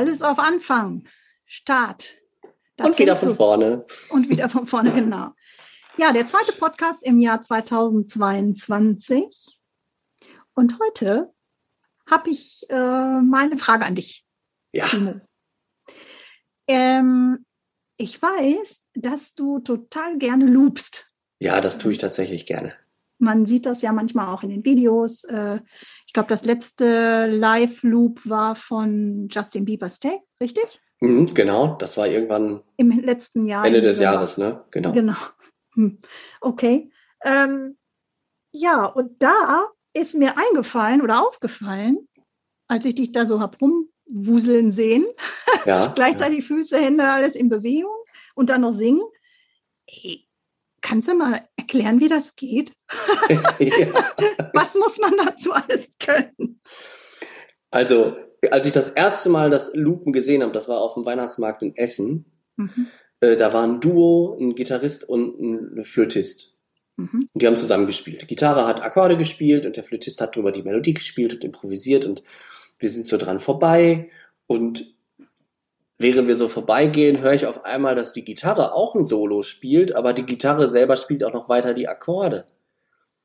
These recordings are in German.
Alles auf Anfang. Start. Das und wieder von vorne. Und wieder von vorne, genau. Ja, der zweite Podcast im Jahr 2022. Und heute habe ich äh, mal eine Frage an dich. Ja. Ähm, ich weiß, dass du total gerne loopst. Ja, das tue ich tatsächlich gerne. Man sieht das ja manchmal auch in den Videos. Äh, ich glaube, das letzte Live-Loop war von Justin Bieber's Take, richtig? Mhm, genau, das war irgendwann im letzten Jahr. Ende des Jahres, ne? Genau. Genau. Hm. Okay. Ähm, ja, und da ist mir eingefallen oder aufgefallen, als ich dich da so hab rumwuseln sehen, ja, gleichzeitig ja. Füße, Hände, alles in Bewegung und dann noch singen. Hey, kannst du mal erklären, wie das geht? Was muss man dazu alles können? Also, als ich das erste Mal das Lupen gesehen habe, das war auf dem Weihnachtsmarkt in Essen, mhm. äh, da war ein Duo, ein Gitarrist und ein Flötist. Mhm. Und die haben zusammen gespielt. Die Gitarre hat Akkorde gespielt und der Flötist hat drüber die Melodie gespielt und improvisiert und wir sind so dran vorbei und während wir so vorbeigehen, höre ich auf einmal, dass die Gitarre auch ein Solo spielt, aber die Gitarre selber spielt auch noch weiter die Akkorde.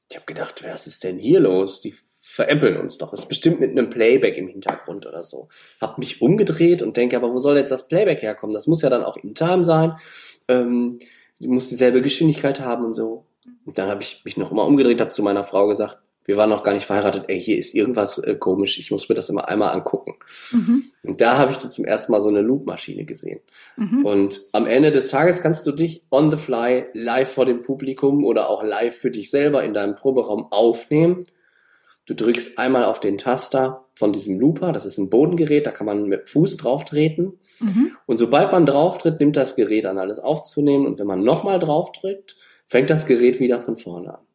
Ich habe gedacht, was ist denn hier los? Die veräppeln uns doch. Ist bestimmt mit einem Playback im Hintergrund oder so. Hab mich umgedreht und denke, aber wo soll jetzt das Playback herkommen? Das muss ja dann auch in Time sein. Ähm, muss dieselbe Geschwindigkeit haben und so. Und dann habe ich mich noch immer umgedreht, habe zu meiner Frau gesagt, wir waren noch gar nicht verheiratet, ey, hier ist irgendwas äh, komisch, ich muss mir das immer einmal angucken. Mhm. Und da habe ich dann zum ersten Mal so eine Loop-Maschine gesehen. Mhm. Und am Ende des Tages kannst du dich on the fly live vor dem Publikum oder auch live für dich selber in deinem Proberaum aufnehmen. Du drückst einmal auf den Taster von diesem Looper, das ist ein Bodengerät, da kann man mit Fuß drauf treten. Mhm. Und sobald man drauf tritt, nimmt das Gerät an, alles aufzunehmen. Und wenn man nochmal drauf drückt, fängt das Gerät wieder von vorne an.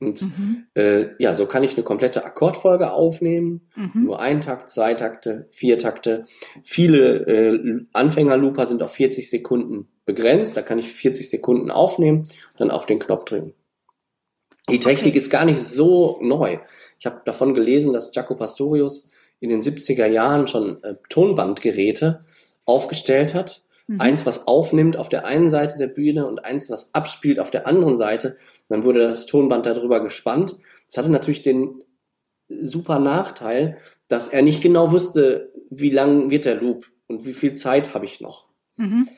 Und mhm. äh, ja, so kann ich eine komplette Akkordfolge aufnehmen. Mhm. Nur ein Takt, zwei Takte, vier Takte. Viele äh, Anfängerlooper sind auf 40 Sekunden begrenzt. Da kann ich 40 Sekunden aufnehmen und dann auf den Knopf drücken. Die Technik okay. ist gar nicht so neu. Ich habe davon gelesen, dass Jaco Pastorius in den 70er Jahren schon äh, Tonbandgeräte aufgestellt hat Mhm. Eins, was aufnimmt auf der einen Seite der Bühne und eins, was abspielt auf der anderen Seite. Und dann wurde das Tonband darüber gespannt. Das hatte natürlich den super Nachteil, dass er nicht genau wusste, wie lang wird der Loop und wie viel Zeit habe ich noch. Mhm.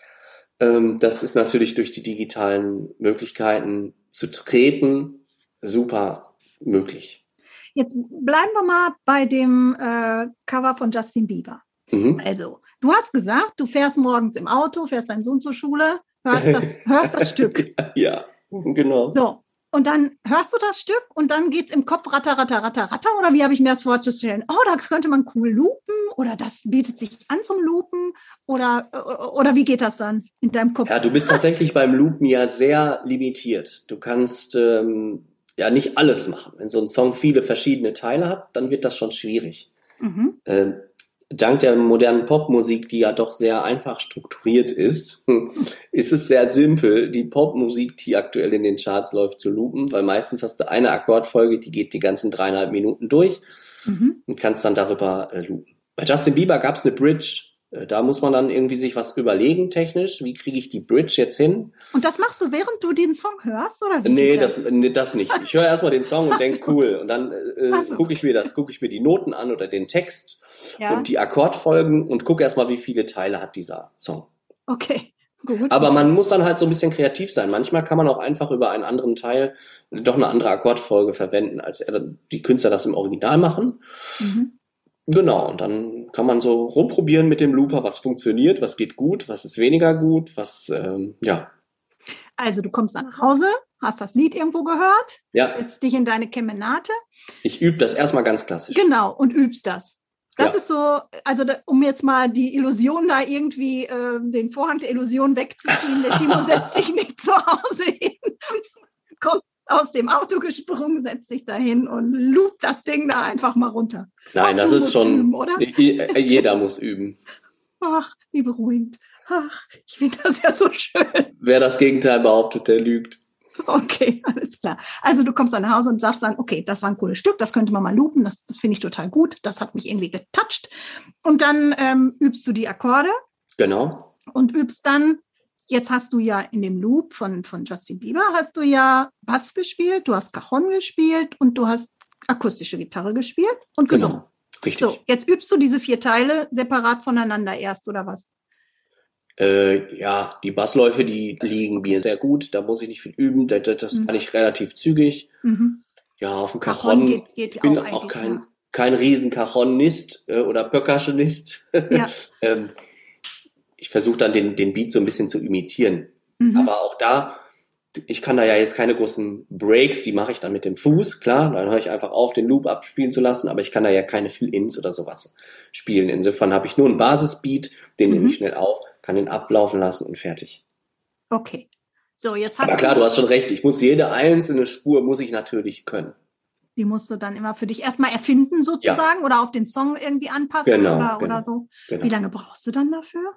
Ähm, das ist natürlich durch die digitalen Möglichkeiten zu treten super möglich. Jetzt bleiben wir mal bei dem äh, Cover von Justin Bieber. Mhm. Also, Du hast gesagt, du fährst morgens im Auto, fährst deinen Sohn zur Schule, hörst das, hörst das Stück. Ja, genau. So, und dann hörst du das Stück und dann geht's im Kopf ratter, ratter, ratter, ratter. Oder wie habe ich mir das vorzustellen? Oh, das könnte man cool loopen oder das bietet sich an zum Loopen oder, oder wie geht das dann in deinem Kopf? Ja, du bist tatsächlich beim Loopen ja sehr limitiert. Du kannst ähm, ja nicht alles machen. Wenn so ein Song viele verschiedene Teile hat, dann wird das schon schwierig. Mhm. Ähm, dank der modernen Popmusik, die ja doch sehr einfach strukturiert ist, ist es sehr simpel, die Popmusik, die aktuell in den Charts läuft, zu loopen, weil meistens hast du eine Akkordfolge, die geht die ganzen dreieinhalb Minuten durch mhm. und kannst dann darüber äh, loopen. Bei Justin Bieber gab es eine Bridge, da muss man dann irgendwie sich was überlegen technisch. Wie kriege ich die Bridge jetzt hin? Und das machst du, während du den Song hörst? Oder wie nee, das? Nee, das nicht. Ich höre erstmal den Song und denke, cool. Und dann äh, so. gucke ich mir das, gucke ich mir die Noten an oder den Text ja. und die Akkordfolgen und gucke erstmal, wie viele Teile hat dieser Song. Okay. Gut. Aber man muss dann halt so ein bisschen kreativ sein. Manchmal kann man auch einfach über einen anderen Teil doch eine andere Akkordfolge verwenden, als die Künstler das im Original machen. Mhm. Genau, und dann kann man so rumprobieren mit dem Looper, was funktioniert, was geht gut, was ist weniger gut, was, ähm, ja. Also du kommst dann nach Hause, hast das Lied irgendwo gehört, ja. setzt dich in deine Kemenate. Ich übe das erstmal ganz klassisch. Genau, und übst das. Das ja. ist so, also da, um jetzt mal die Illusion da irgendwie, äh, den Vorhang der Illusion wegzuziehen, der Timo setzt sich nicht zu Hause hin, kommt aus dem Auto gesprungen, setzt sich dahin und loopt das Ding da einfach mal runter. Nein, das ist schon, üben, oder? jeder muss üben. Ach, wie beruhigend. Ach, ich finde das ja so schön. Wer das Gegenteil behauptet, der lügt. Okay, alles klar. Also du kommst dann nach Hause und sagst dann, okay, das war ein cooles Stück, das könnte man mal loopen, das, das finde ich total gut, das hat mich irgendwie getoucht. Und dann ähm, übst du die Akkorde. Genau. Und übst dann, jetzt hast du ja in dem Loop von, von Justin Bieber, hast du ja Bass gespielt, du hast Cajon gespielt und du hast akustische Gitarre gespielt und genau. gesungen. Genau. Richtig. So, jetzt übst du diese vier Teile separat voneinander erst, oder was? Äh, ja, die Bassläufe, die liegen mir sehr gut. Da muss ich nicht viel üben. Das, das mhm. kann ich relativ zügig. Mhm. Ja, auf dem Cajon. Geht, geht ich bin auch, auch kein, ja. kein riesen Cajonist äh, oder Percussionist. Ja. ähm, ich versuche dann den, den Beat so ein bisschen zu imitieren. Mhm. Aber auch da, ich kann da ja jetzt keine großen Breaks, die mache ich dann mit dem Fuß, klar. Dann höre ich einfach auf, den Loop abspielen zu lassen, aber ich kann da ja keine Fill-Ins oder sowas spielen. Insofern habe ich nur einen Basisbeat, den nehme ich mhm. schnell auf kann ihn ablaufen lassen und fertig. Okay. So, jetzt hast Aber klar, du hast schon recht. Ich muss jede einzelne Spur muss ich natürlich können. Die musst du dann immer für dich erstmal erfinden sozusagen ja. oder auf den Song irgendwie anpassen genau, oder, genau, oder so. Genau. Wie lange brauchst du dann dafür?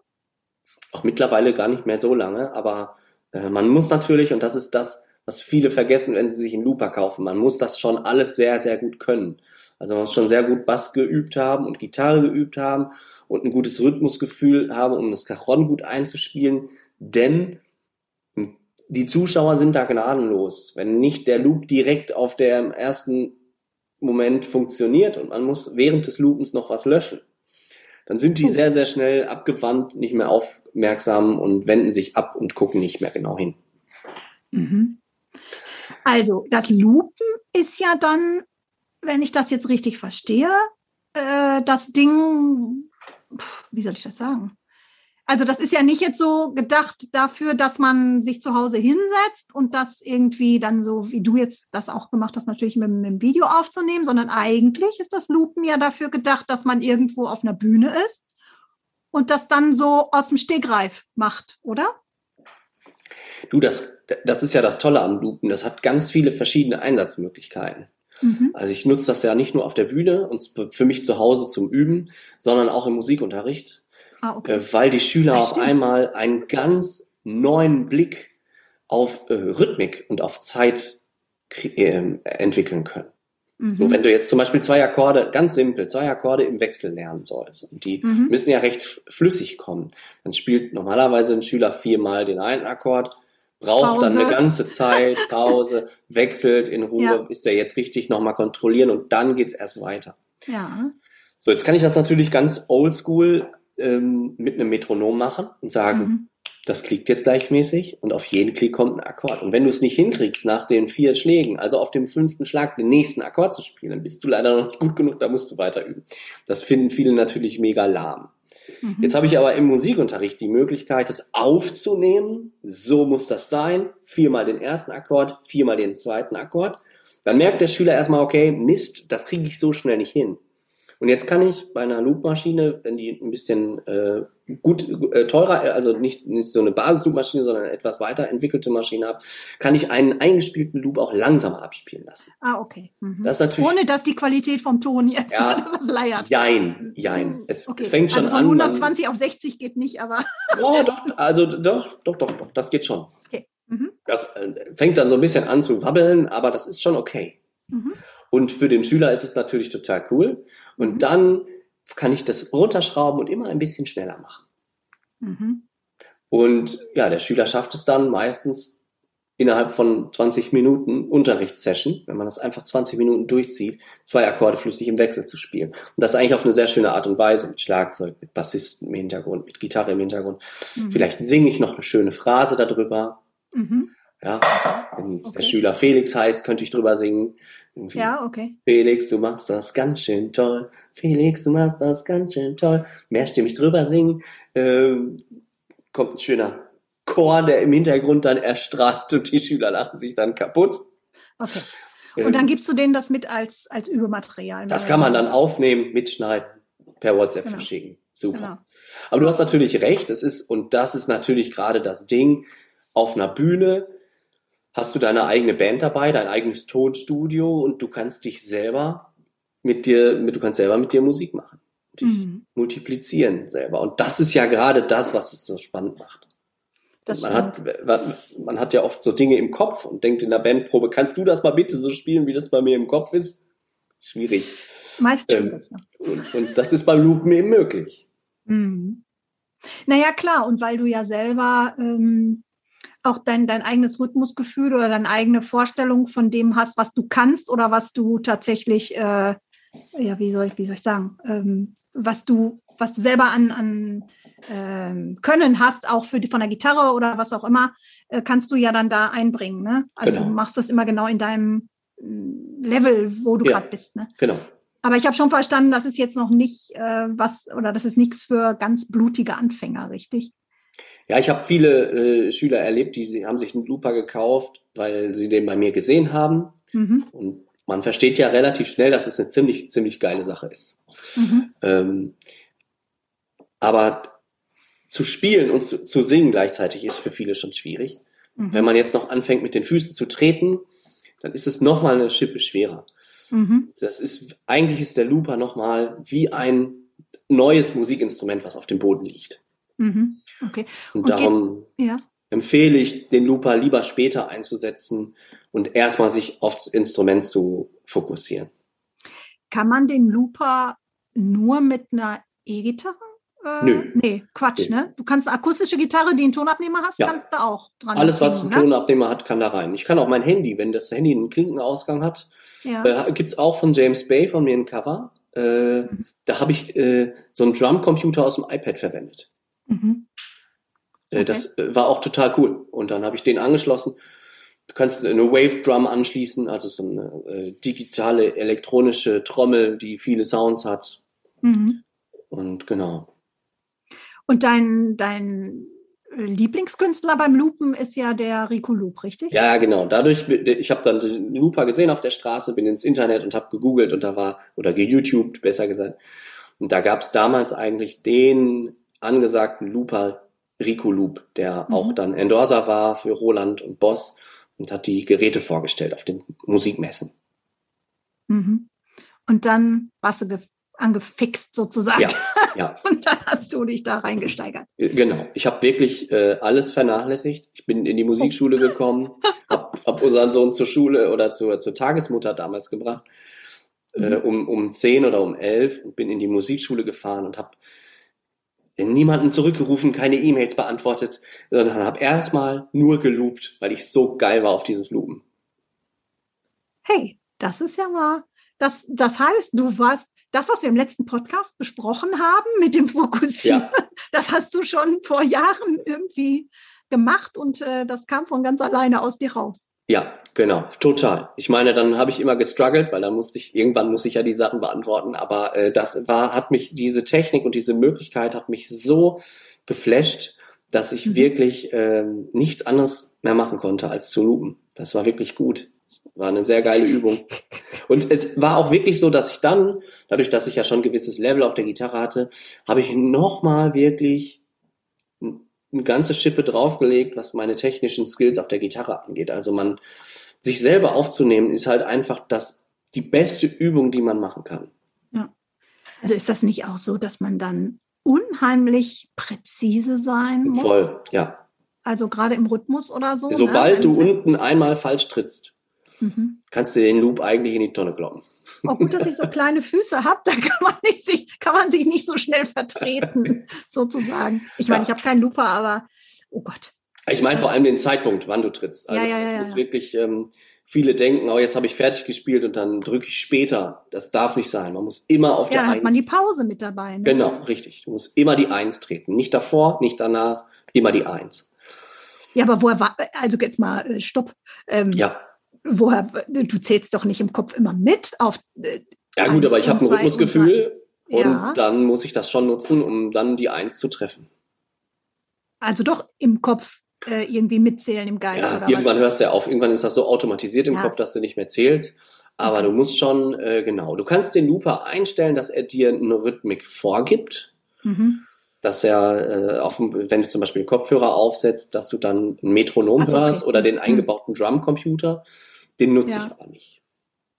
Auch mittlerweile gar nicht mehr so lange, aber äh, man muss natürlich, und das ist das, was viele vergessen, wenn sie sich einen Looper kaufen, man muss das schon alles sehr, sehr gut können. Also man muss schon sehr gut Bass geübt haben und Gitarre geübt haben und ein gutes Rhythmusgefühl haben, um das Cajon gut einzuspielen, denn die Zuschauer sind da gnadenlos. Wenn nicht der Loop direkt auf dem ersten Moment funktioniert und man muss während des Loopens noch was löschen, dann sind die sehr, sehr schnell abgewandt, nicht mehr aufmerksam und wenden sich ab und gucken nicht mehr genau hin. Mhm. Also das Loopen ist ja dann, wenn ich das jetzt richtig verstehe, äh, das Ding, wie soll ich das sagen? Also das ist ja nicht jetzt so gedacht dafür, dass man sich zu Hause hinsetzt und das irgendwie dann so, wie du jetzt das auch gemacht hast, natürlich mit, mit dem Video aufzunehmen, sondern eigentlich ist das Loopen ja dafür gedacht, dass man irgendwo auf einer Bühne ist und das dann so aus dem Stegreif macht, oder? Du, das, das ist ja das Tolle am Loopen. Das hat ganz viele verschiedene Einsatzmöglichkeiten. Mhm. Also ich nutze das ja nicht nur auf der Bühne und für mich zu Hause zum Üben, sondern auch im Musikunterricht, ah, okay. Äh, weil die Schüler auf einmal einen ganz neuen Blick auf äh, Rhythmik und auf Zeit äh, entwickeln können. Mhm. So, wenn du jetzt zum Beispiel zwei Akkorde, ganz simpel, zwei Akkorde im Wechsel lernen sollst und die mhm. müssen ja recht flüssig kommen, dann spielt normalerweise ein Schüler viermal den einen Akkord, braucht Pause. dann eine ganze Zeit, Pause, wechselt in Ruhe, ja. ist der jetzt richtig nochmal kontrollieren und dann geht's erst weiter. Ja. So, jetzt kann ich das natürlich ganz oldschool ähm, mit einem Metronom machen und sagen, mhm. das klickt jetzt gleichmäßig und auf jeden Klick kommt ein Akkord. Und wenn du es nicht hinkriegst, nach den vier Schlägen, also auf dem fünften Schlag den nächsten Akkord zu spielen, dann bist du leider noch nicht gut genug, da musst du weiter üben. Das finden viele natürlich mega lahm. Mhm. Jetzt habe ich aber im Musikunterricht die Möglichkeit, das aufzunehmen. So muss das sein. Viermal den ersten Akkord, viermal den zweiten Akkord. Dann merkt der Schüler erstmal, okay, Mist, das kriege ich so schnell nicht hin. Und jetzt kann ich bei einer Loopmaschine, wenn die ein bisschen äh, gut äh, teurer, also nicht, nicht so eine Basis-Loopmaschine, sondern eine etwas weiterentwickelte Maschine habe, kann ich einen eingespielten Loop auch langsamer abspielen lassen. Ah, okay. Mhm. Das natürlich, Ohne dass die Qualität vom Ton jetzt ja, das leiert. Jein, jein. Es okay. fängt schon also von an. 120 man, auf 60 geht nicht, aber. oh, doch, also doch, doch, doch, doch, das geht schon. Okay. Mhm. Das äh, fängt dann so ein bisschen an zu wabbeln, aber das ist schon okay. Mhm. Und für den Schüler ist es natürlich total cool. Und mhm. dann kann ich das runterschrauben und immer ein bisschen schneller machen. Mhm. Und ja, der Schüler schafft es dann meistens innerhalb von 20 Minuten Unterrichtssession, wenn man das einfach 20 Minuten durchzieht, zwei Akkorde flüssig im Wechsel zu spielen. Und das eigentlich auf eine sehr schöne Art und Weise, mit Schlagzeug, mit Bassisten im Hintergrund, mit Gitarre im Hintergrund. Mhm. Vielleicht singe ich noch eine schöne Phrase darüber. Mhm. Ja, wenn okay. der Schüler Felix heißt, könnte ich drüber singen. Irgendwie. Ja, okay. Felix, du machst das ganz schön toll. Felix, du machst das ganz schön toll. Mehrstimmig drüber singen. Ähm, kommt ein schöner Chor, der im Hintergrund dann erstrahlt und die Schüler lachen sich dann kaputt. Okay. Und ähm, dann gibst du denen das mit als, als Übermaterial. Das kann man dann aufnehmen, mitschneiden, per WhatsApp genau. verschicken. Super. Genau. Aber du hast natürlich recht, es ist, und das ist natürlich gerade das Ding, auf einer Bühne hast du deine eigene Band dabei, dein eigenes Tonstudio und du kannst dich selber mit dir, mit, du kannst selber mit dir Musik machen. Dich mhm. multiplizieren selber. Und das ist ja gerade das, was es so spannend macht. Das man, hat, man hat ja oft so Dinge im Kopf und denkt in der Bandprobe, kannst du das mal bitte so spielen, wie das bei mir im Kopf ist? Schwierig. Meist ähm, und, und, das ist beim Loopen eben möglich. Mhm. Naja, klar, und weil du ja selber ähm, auch dein, dein eigenes Rhythmusgefühl oder deine eigene Vorstellung von dem hast, was du kannst oder was du tatsächlich, äh, ja, wie soll ich, wie soll ich sagen, ähm, was du, was du selber an, an ähm, Können hast, auch für die, von der Gitarre oder was auch immer, äh, kannst du ja dann da einbringen. Ne? Also genau. du machst das immer genau in deinem mm, Level, wo du ja, gerade bist. Ne? Genau. Aber ich habe schon verstanden, das ist jetzt noch nicht äh, was oder das ist nichts für ganz blutige Anfänger, richtig? Ja, ich habe viele äh, Schüler erlebt, die haben sich einen Looper gekauft, weil sie den bei mir gesehen haben. Mhm. Und man versteht ja relativ schnell, dass es eine ziemlich, ziemlich geile Sache ist. Mhm. Ähm, aber zu spielen und zu, zu, singen gleichzeitig ist für viele schon schwierig. Mhm. Wenn man jetzt noch anfängt, mit den Füßen zu treten, dann ist es nochmal eine Schippe schwerer. Mhm. Das ist, eigentlich ist der Looper nochmal wie ein neues Musikinstrument, was auf dem Boden liegt. Mhm. Okay. Und, und darum ja. empfehle ich, den Looper lieber später einzusetzen und erstmal sich aufs Instrument zu fokussieren. Kann man den Looper nur mit einer E-Gitarre? Äh, Nö. Nee, Quatsch, nee. ne? Du kannst eine akustische Gitarre, die einen Tonabnehmer hast, ja. kannst du auch dran. Alles, was einen ne? Tonabnehmer hat, kann da rein. Ich kann auch mein Handy, wenn das Handy einen Klinkenausgang hat, ja. äh, gibt es auch von James Bay von mir ein Cover. Äh, mhm. Da habe ich äh, so einen Drumcomputer aus dem iPad verwendet. Mhm. Äh, okay. Das äh, war auch total cool. Und dann habe ich den angeschlossen. Du kannst eine Wave Drum anschließen, also so eine äh, digitale elektronische Trommel, die viele Sounds hat. Mhm. Und genau. Und dein, dein Lieblingskünstler beim Loopen ist ja der Rico Loop, richtig? Ja, genau. Dadurch, ich habe dann den Looper gesehen auf der Straße, bin ins Internet und habe gegoogelt und da war, oder geYouTubed, besser gesagt. Und da gab es damals eigentlich den angesagten Looper Rico Loop, der mhm. auch dann Endorser war für Roland und Boss und hat die Geräte vorgestellt auf den Musikmessen. Mhm. Und dann warst du angefixt sozusagen. Ja, ja. Und dann hast du dich da reingesteigert. Äh, genau. Ich habe wirklich äh, alles vernachlässigt. Ich bin in die Musikschule oh. gekommen, habe hab unseren Sohn zur Schule oder zur, zur Tagesmutter damals gebracht, äh, mhm. äh, um, um zehn oder um elf und bin in die Musikschule gefahren und habe niemanden zurückgerufen, keine E-Mails beantwortet, sondern habe erstmal nur geloopt, weil ich so geil war auf dieses Loopen. Hey, das ist ja mal, das, das heißt, du warst, das, was wir im letzten Podcast besprochen haben mit dem Fokussieren, ja. das hast du schon vor Jahren irgendwie gemacht und äh, das kam von ganz alleine aus dir raus. Ja, genau, total. Ich meine, dann habe ich immer gestruggelt, weil dann musste ich, irgendwann muss ich ja die Sachen beantworten, aber äh, das war, hat mich, diese Technik und diese Möglichkeit hat mich so geflasht, dass ich mhm. wirklich äh, nichts anderes mehr machen konnte, als zu loopen. Das war wirklich gut. War eine sehr geile Übung. Und es war auch wirklich so, dass ich dann, dadurch, dass ich ja schon ein gewisses Level auf der Gitarre hatte, habe ich nochmal wirklich eine ganze Schippe draufgelegt, was meine technischen Skills auf der Gitarre angeht. Also man, sich selber aufzunehmen, ist halt einfach das, die beste Übung, die man machen kann. Ja. Also ist das nicht auch so, dass man dann unheimlich präzise sein muss? Voll, ja. Also gerade im Rhythmus oder so. Sobald ne? du unten einmal falsch trittst, mhm. kannst du den Loop eigentlich in die Tonne kloppen. Auch gut, dass ich so kleine Füße habe, da kann man, nicht sich, kann man sich nicht so schnell vertreten, sozusagen. Ich meine, ja. ich habe keinen Looper, aber oh Gott. Ich meine vor allem den Zeitpunkt, wann du trittst. Also ja, ja, ja, es muss wirklich, ähm, viele denken, oh, jetzt habe ich fertig gespielt und dann drücke ich später. Das darf nicht sein. Man muss immer auf ja, der Eins. Ja, hat man die Pause mit dabei. Ne? Genau, richtig. Du musst immer die Eins treten. Nicht davor, nicht danach, immer die Eins. Ja, aber woher war, also jetzt mal, äh, stopp. Ähm, ja woher, du zählst doch nicht im Kopf immer mit auf. Äh, ja gut, aber ich habe ein Rhythmusgefühl und, ja. dann muss ich das schon nutzen, um dann die Eins zu treffen. Also doch im Kopf äh, irgendwie mitzählen im Geist. Ja, irgendwann was? hörst du ja auf, irgendwann ist das so automatisiert im ja. Kopf, dass du nicht mehr zählst. Aber du musst schon, äh, genau, du kannst den Looper einstellen, dass er dir eine Rhythmik vorgibt. Mhm. Dass er, äh, auf, wenn du zum Beispiel einen Kopfhörer aufsetzt, dass du dann ein Metronom so, hörst okay. oder den mhm. eingebauten Drumcomputer. Den nutze ja. ich aber nicht.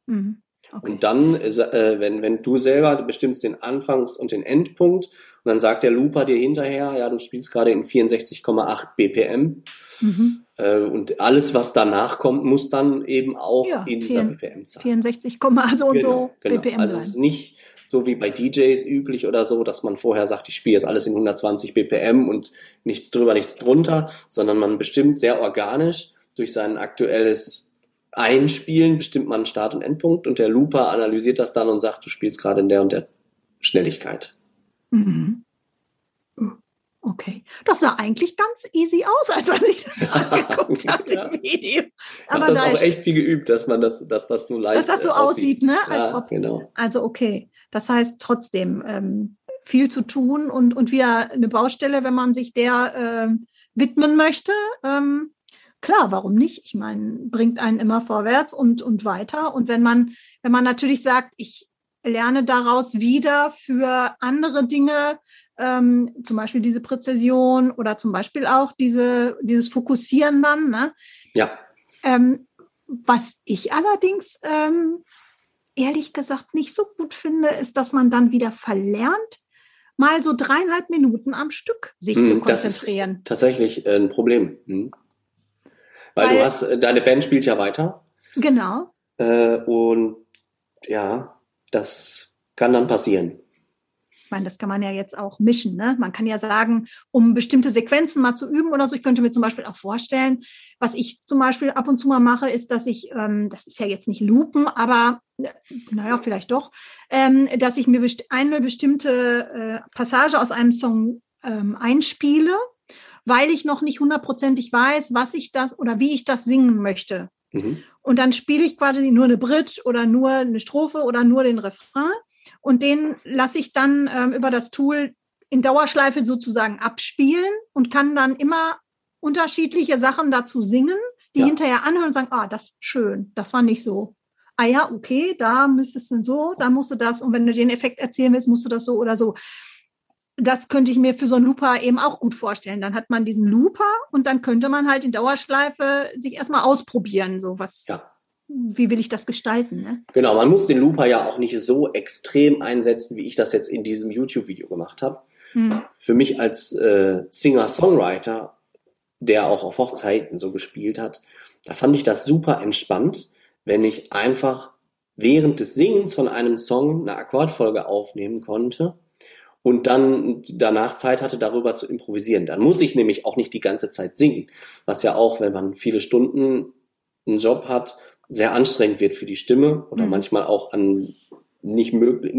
Mhm. Okay. Und dann, äh, wenn, wenn du selber du bestimmst den Anfangs- und den Endpunkt und dann sagt der Looper dir hinterher, ja, du spielst gerade in 64,8 BPM. Mhm. Äh, und alles, was danach kommt, muss dann eben auch ja, in dieser BPM-Zahl. 64, also und genau, so genau. BPM Also es ist nicht so wie bei DJs üblich oder so, dass man vorher sagt, ich spiele jetzt alles in 120 BPM und nichts drüber, nichts drunter, sondern man bestimmt sehr organisch durch sein aktuelles Einspielen bestimmt man Start- und Endpunkt und der Looper analysiert das dann und sagt, du spielst gerade in der und der Schnelligkeit. Mhm. Okay, das sah eigentlich ganz easy aus, als sich das angeguckt hat ja. im Video. Aber ich habe das auch echt viel geübt, dass man das, dass das so leicht Dass das so aussieht, aussieht ne? Als ja, ob, genau. Also okay, das heißt trotzdem ähm, viel zu tun und und wieder eine Baustelle, wenn man sich der äh, widmen möchte. Ähm, klar, warum nicht? Ich meine, bringt einen immer vorwärts und und weiter. Und wenn man wenn man natürlich sagt, ich lerne daraus wieder für andere Dinge, ähm, zum Beispiel diese Präzision oder zum Beispiel auch diese, dieses Fokussieren dann. Ne? Ja. Ähm, was ich allerdings ähm, ehrlich gesagt nicht so gut finde, ist, dass man dann wieder verlernt, mal so dreieinhalb Minuten am Stück sich hm, zu konzentrieren. Das ist tatsächlich ein Problem. Hm. Weil, Weil, du hast, äh, deine Band spielt ja weiter. Genau. Äh, und ja, das kann dann passieren. Ich meine, das kann man ja jetzt auch mischen. Ne? Man kann ja sagen, um bestimmte Sequenzen mal zu üben oder so. Ich könnte mir zum Beispiel auch vorstellen, was ich zum Beispiel ab und zu mal mache, ist, dass ich, ähm, das ist ja jetzt nicht Lupen, aber äh, naja, vielleicht doch, ähm, dass ich mir best eine bestimmte äh, Passage aus einem Song ähm, einspiele, weil ich noch nicht hundertprozentig weiß, was ich das oder wie ich das singen möchte. Mhm. Und dann spiele ich quasi nur eine Bridge oder nur eine Strophe oder nur den Refrain. Und den lasse ich dann ähm, über das Tool in Dauerschleife sozusagen abspielen und kann dann immer unterschiedliche Sachen dazu singen, die ja. hinterher anhören und sagen, ah, das ist schön, das war nicht so. Ah ja, okay, da müsstest du so, da musst du das. Und wenn du den Effekt erzählen willst, musst du das so oder so. Das könnte ich mir für so einen Looper eben auch gut vorstellen. Dann hat man diesen Looper und dann könnte man halt in Dauerschleife sich erstmal ausprobieren, so was, ja wie will ich das gestalten? Ne? Genau, man muss den Looper ja auch nicht so extrem einsetzen, wie ich das jetzt in diesem YouTube-Video gemacht habe. Hm. Für mich als äh, Singer-Songwriter, der auch auf Hochzeiten so gespielt hat, da fand ich das super entspannt, wenn ich einfach während des Singens von einem Song eine Akkordfolge aufnehmen konnte und dann danach Zeit hatte, darüber zu improvisieren. Dann muss ich nämlich auch nicht die ganze Zeit singen, was ja auch, wenn man viele Stunden einen Job hat, sehr anstrengend wird für die Stimme oder mhm. manchmal auch an nicht möglich,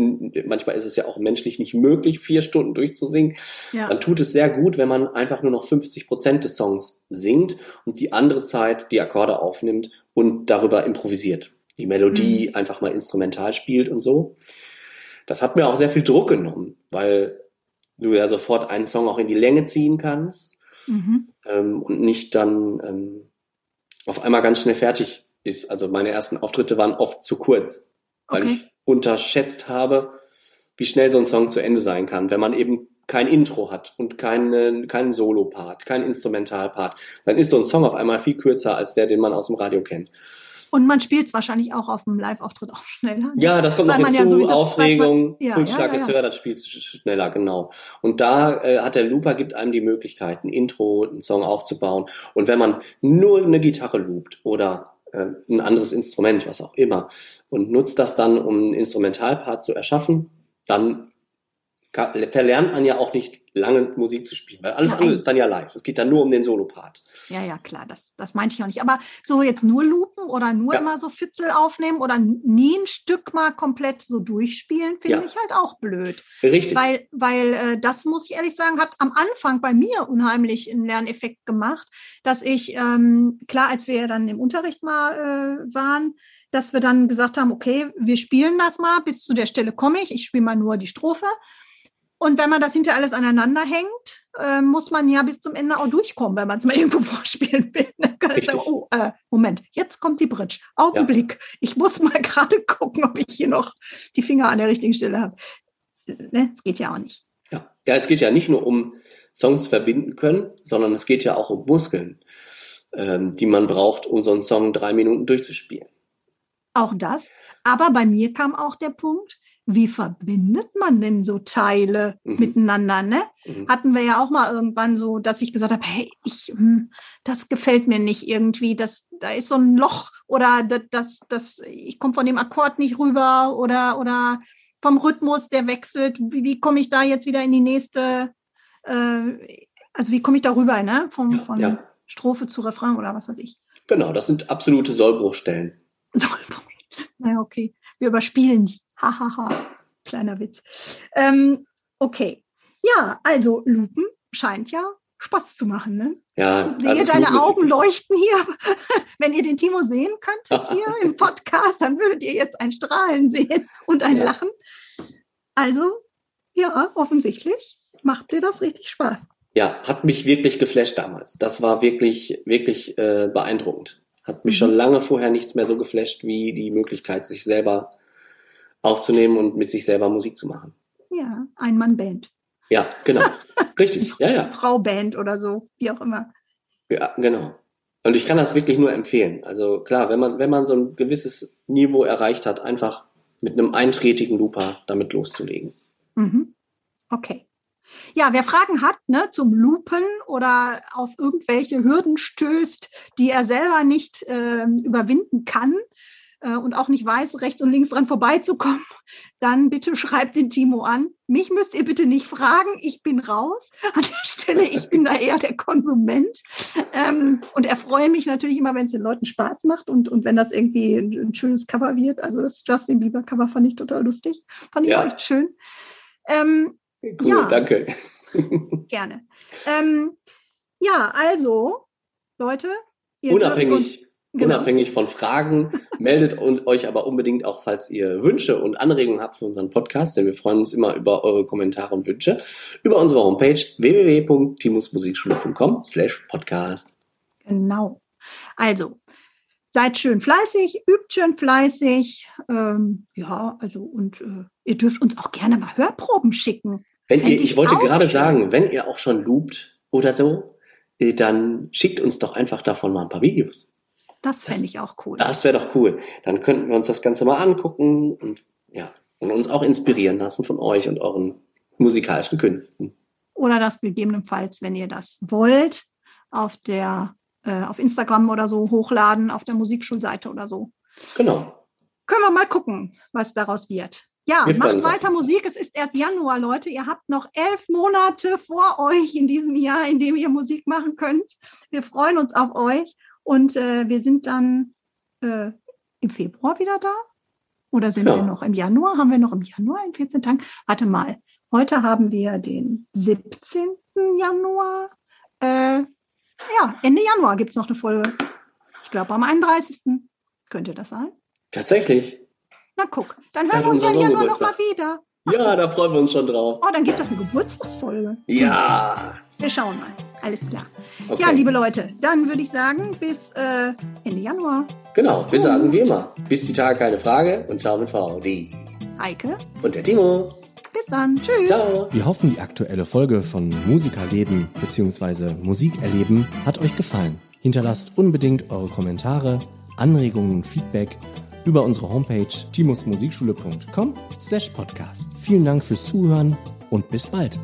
manchmal ist es ja auch menschlich nicht möglich, vier Stunden durchzusingen, ja. dann tut es sehr gut, wenn man einfach nur noch 50 Prozent des Songs singt und die andere Zeit die Akkorde aufnimmt und darüber improvisiert. Die Melodie mhm. einfach mal instrumental spielt und so. Das hat mir auch sehr viel Druck genommen, weil du ja sofort einen Song auch in die Länge ziehen kannst mhm. ähm, und nicht dann ähm, auf einmal ganz schnell fertig ist. Also meine ersten Auftritte waren oft zu kurz, weil okay. ich unterschätzt habe, wie schnell so ein Song zu Ende sein kann, wenn man eben kein Intro hat und keinen keinen Solo-Part, kein Instrumental-Part. Dann ist so ein Song auf einmal viel kürzer als der, den man aus dem Radio kennt. Und man spielt es wahrscheinlich auch auf dem Live-Auftritt auch schneller. Ne? Ja, das kommt noch hinzu. Ja Aufregung, ja, Pulsschlag ja, ja, ist höher, das spielt schneller, genau. Und da äh, hat der Looper gibt einem die Möglichkeit, ein Intro, einen Song aufzubauen. Und wenn man nur eine Gitarre loopt oder äh, ein anderes Instrument, was auch immer, und nutzt das dann, um einen Instrumentalpart zu erschaffen, dann verlernt man ja auch nicht lange Musik zu spielen, weil alles Nein. andere ist dann ja live. Es geht dann nur um den Solo-Part. Ja, ja, klar, das, das meinte ich auch nicht. Aber so jetzt nur loopen oder nur ja. immer so Fitzel aufnehmen oder nie ein Stück mal komplett so durchspielen, finde ja. ich halt auch blöd. Richtig. Weil, weil äh, das muss ich ehrlich sagen, hat am Anfang bei mir unheimlich einen Lerneffekt gemacht, dass ich, ähm, klar, als wir dann im Unterricht mal äh, waren, dass wir dann gesagt haben, okay, wir spielen das mal, bis zu der Stelle komme ich, ich spiele mal nur die Strophe. Und wenn man das hinter alles aneinander hängt, äh, muss man ja bis zum Ende auch durchkommen, wenn man es mal irgendwo vorspielen will. Dann kann ich sagen, oh, äh, Moment, jetzt kommt die Bridge. Augenblick. Ja. Ich muss mal gerade gucken, ob ich hier noch die Finger an der richtigen Stelle habe. Ne? Das geht ja auch nicht. Ja. ja, es geht ja nicht nur um Songs verbinden können, sondern es geht ja auch um Muskeln, ähm, die man braucht, um so einen Song drei Minuten durchzuspielen. Auch das. Aber bei mir kam auch der Punkt, wie verbindet man denn so Teile mhm. miteinander? Ne? Mhm. Hatten wir ja auch mal irgendwann so, dass ich gesagt habe, hey, ich, hm, das gefällt mir nicht irgendwie, das, da ist so ein Loch oder das, das, das ich komme von dem Akkord nicht rüber oder, oder vom Rhythmus, der wechselt. Wie, wie komme ich da jetzt wieder in die nächste, äh, also wie komme ich da rüber, ne? Vom, ja, von ja. Strophe zu Refrain oder was weiß ich. Genau, das sind absolute Sollbruchstellen. Sollbruchstellen. Na okay, wir überspielen die. Hahaha, kleiner Witz. Ähm, okay. Ja, also Lupen scheint ja Spaß zu machen, ne? Ja, Sehe also deine Augen leuchten hier. Wenn ihr den Timo sehen könntet hier im Podcast, dann würdet ihr jetzt ein Strahlen sehen und ein ja. Lachen. Also, ja, offensichtlich macht dir das richtig Spaß. Ja, hat mich wirklich geflasht damals. Das war wirklich, wirklich äh, beeindruckend. Hat mich mhm. schon lange vorher nichts mehr so geflasht wie die Möglichkeit, sich selber aufzunehmen und mit sich selber Musik zu machen. Ja, Ein-Mann-Band. Ja, genau. Richtig. Ja, ja. Frau-Band oder so, wie auch immer. Ja, genau. Und ich kann das wirklich nur empfehlen. Also klar, wenn man, wenn man so ein gewisses Niveau erreicht hat, einfach mit einem eintretigen Looper damit loszulegen. Mhm. Okay. Ja, wer Fragen hat ne, zum Lupen oder auf irgendwelche Hürden stößt, die er selber nicht äh, überwinden kann, äh, und auch nicht weiß, rechts und links dran vorbeizukommen, dann bitte schreibt den Timo an. Mich müsst ihr bitte nicht fragen, ich bin raus. An der Stelle, ich bin da eher der Konsument ähm, und erfreue mich natürlich immer, wenn es den Leuten Spaß macht und, und wenn das irgendwie ein, ein schönes Cover wird. Also das Justin Bieber Cover fand ich total lustig, fand ich ja. echt schön. Ähm, cool, ja. danke. Gerne. Ähm, ja, also, Leute. Unabhängig Genau. Unabhängig von Fragen, meldet und euch aber unbedingt auch, falls ihr Wünsche und Anregungen habt für unseren Podcast, denn wir freuen uns immer über eure Kommentare und Wünsche, über unsere Homepage www.timusmusikschule.com slash podcast. Genau. Also, seid schön fleißig, übt schön fleißig, ähm, ja, also und äh, ihr dürft uns auch gerne mal Hörproben schicken. Wenn ihr, ich, ich wollte gerade sagen, wenn ihr auch schon loopt oder so, äh, dann schickt uns doch einfach davon mal ein paar Videos. Das fände ich auch cool. Das wäre doch cool. Dann könnten wir uns das Ganze mal angucken und ja, und uns auch inspirieren lassen von euch und euren musikalischen Künsten. Oder das gegebenenfalls, wenn ihr das wollt, auf der äh, auf Instagram oder so hochladen, auf der Musikschulseite oder so. Genau. Können wir mal gucken, was daraus wird. Ja, wir macht weiter Musik. Es ist erst Januar, Leute. Ihr habt noch elf Monate vor euch in diesem Jahr, in dem ihr Musik machen könnt. Wir freuen uns auf euch und äh, wir sind dann äh, im Februar wieder da. Oder sind ja. wir noch im Januar? Haben wir noch im Januar in 14 Tagen? Warte mal. Heute haben wir den 17. Januar. Äh, ja, Ende Januar gibt es noch eine Folge. Ich glaube, am 31. könnte das sein. Tatsächlich. Na guck, dann hören wir uns ja im Januar nochmal wieder. Ja, da freuen wir uns schon drauf. Oh, dann gibt es eine Geburtstagsfolge. Ja. Wir schauen mal. Alles klar. Okay. Ja, liebe Leute, dann würde ich sagen, bis äh, Ende Januar. Genau, wir sagen wie immer. Bis die Tage keine Frage und ciao mit Frau. Die Heike und der Timo. Bis dann. Tschüss. Ciao. Wir hoffen, die aktuelle Folge von Musikerleben bzw. Musikerleben hat euch gefallen. Hinterlasst unbedingt eure Kommentare, Anregungen und Feedback über unsere Homepage timusmusikschule.com slash podcast. Vielen Dank fürs Zuhören und bis bald.